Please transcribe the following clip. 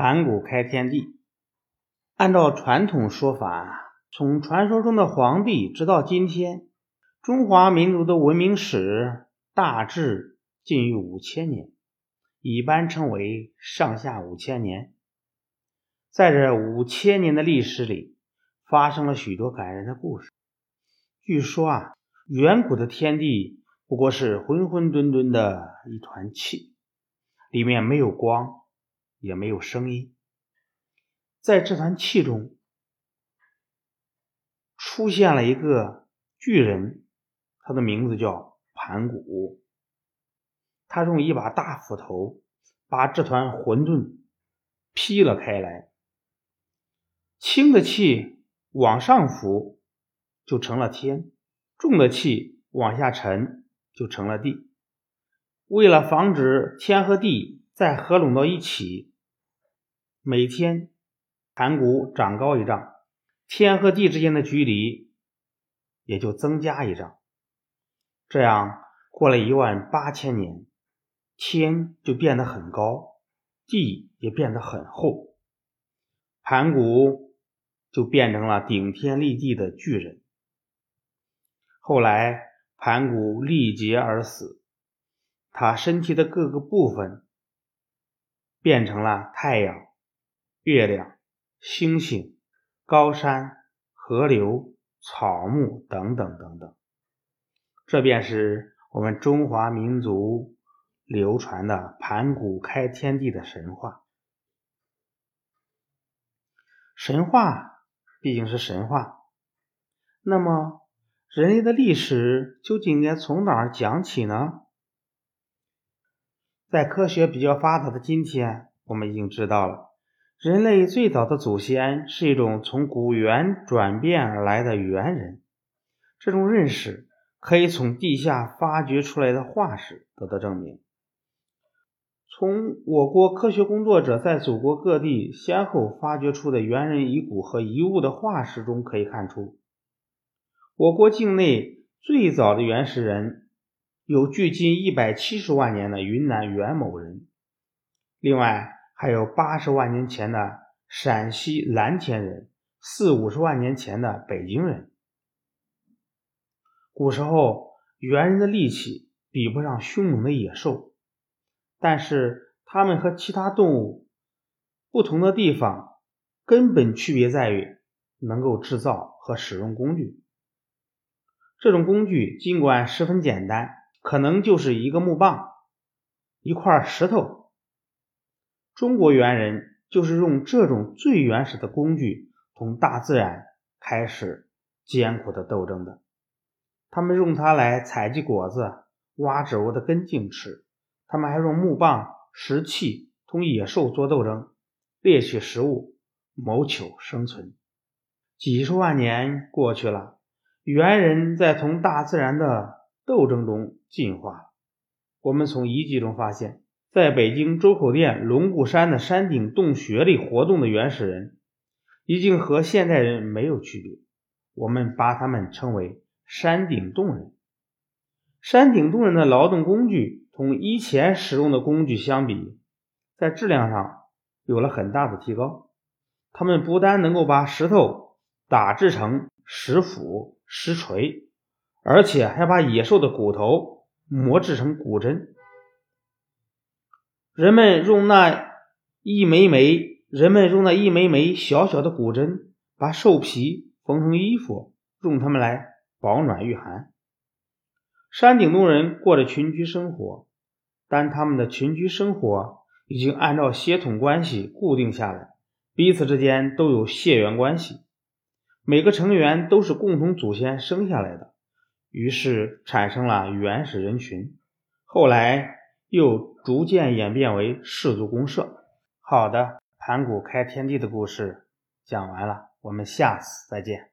盘古开天地，按照传统说法，从传说中的黄帝直到今天，中华民族的文明史大致近于五千年，一般称为上下五千年。在这五千年的历史里，发生了许多感人的故事。据说啊，远古的天地不过是浑浑沌沌的一团气，里面没有光。也没有声音，在这团气中出现了一个巨人，他的名字叫盘古。他用一把大斧头把这团混沌劈了开来，轻的气往上浮就成了天，重的气往下沉就成了地。为了防止天和地再合拢到一起。每天，盘古长高一丈，天和地之间的距离也就增加一丈。这样过了一万八千年，天就变得很高，地也变得很厚，盘古就变成了顶天立地的巨人。后来，盘古力竭而死，他身体的各个部分变成了太阳。月亮、星星、高山、河流、草木等等等等，这便是我们中华民族流传的盘古开天地的神话。神话毕竟是神话，那么人类的历史究竟应该从哪儿讲起呢？在科学比较发达的今天，我们已经知道了。人类最早的祖先是一种从古猿转变而来的猿人，这种认识可以从地下发掘出来的化石得到证明。从我国科学工作者在祖国各地先后发掘出的猿人遗骨和遗物的化石中可以看出，我国境内最早的原始人有距今一百七十万年的云南元谋人，另外。还有八十万年前的陕西蓝田人，四五十万年前的北京人。古时候，猿人的力气比不上凶猛的野兽，但是他们和其他动物不同的地方，根本区别在于能够制造和使用工具。这种工具尽管十分简单，可能就是一个木棒、一块石头。中国猿人就是用这种最原始的工具同大自然开始艰苦的斗争的。他们用它来采集果子、挖植物的根茎吃；他们还用木棒、石器同野兽做斗争，猎取食物，谋求生存。几十万年过去了，猿人在同大自然的斗争中进化。我们从遗迹中发现。在北京周口店龙骨山的山顶洞穴里活动的原始人，已经和现代人没有区别。我们把他们称为山顶洞人。山顶洞人的劳动工具同以前使用的工具相比，在质量上有了很大的提高。他们不但能够把石头打制成石斧、石锤，而且还把野兽的骨头磨制成骨针。人们用那一枚枚，人们用那一枚枚小小的骨针，把兽皮缝成衣服，用它们来保暖御寒。山顶洞人过着群居生活，但他们的群居生活已经按照血统关系固定下来，彼此之间都有血缘关系，每个成员都是共同祖先生下来的，于是产生了原始人群。后来。又逐渐演变为氏族公社。好的，盘古开天地的故事讲完了，我们下次再见。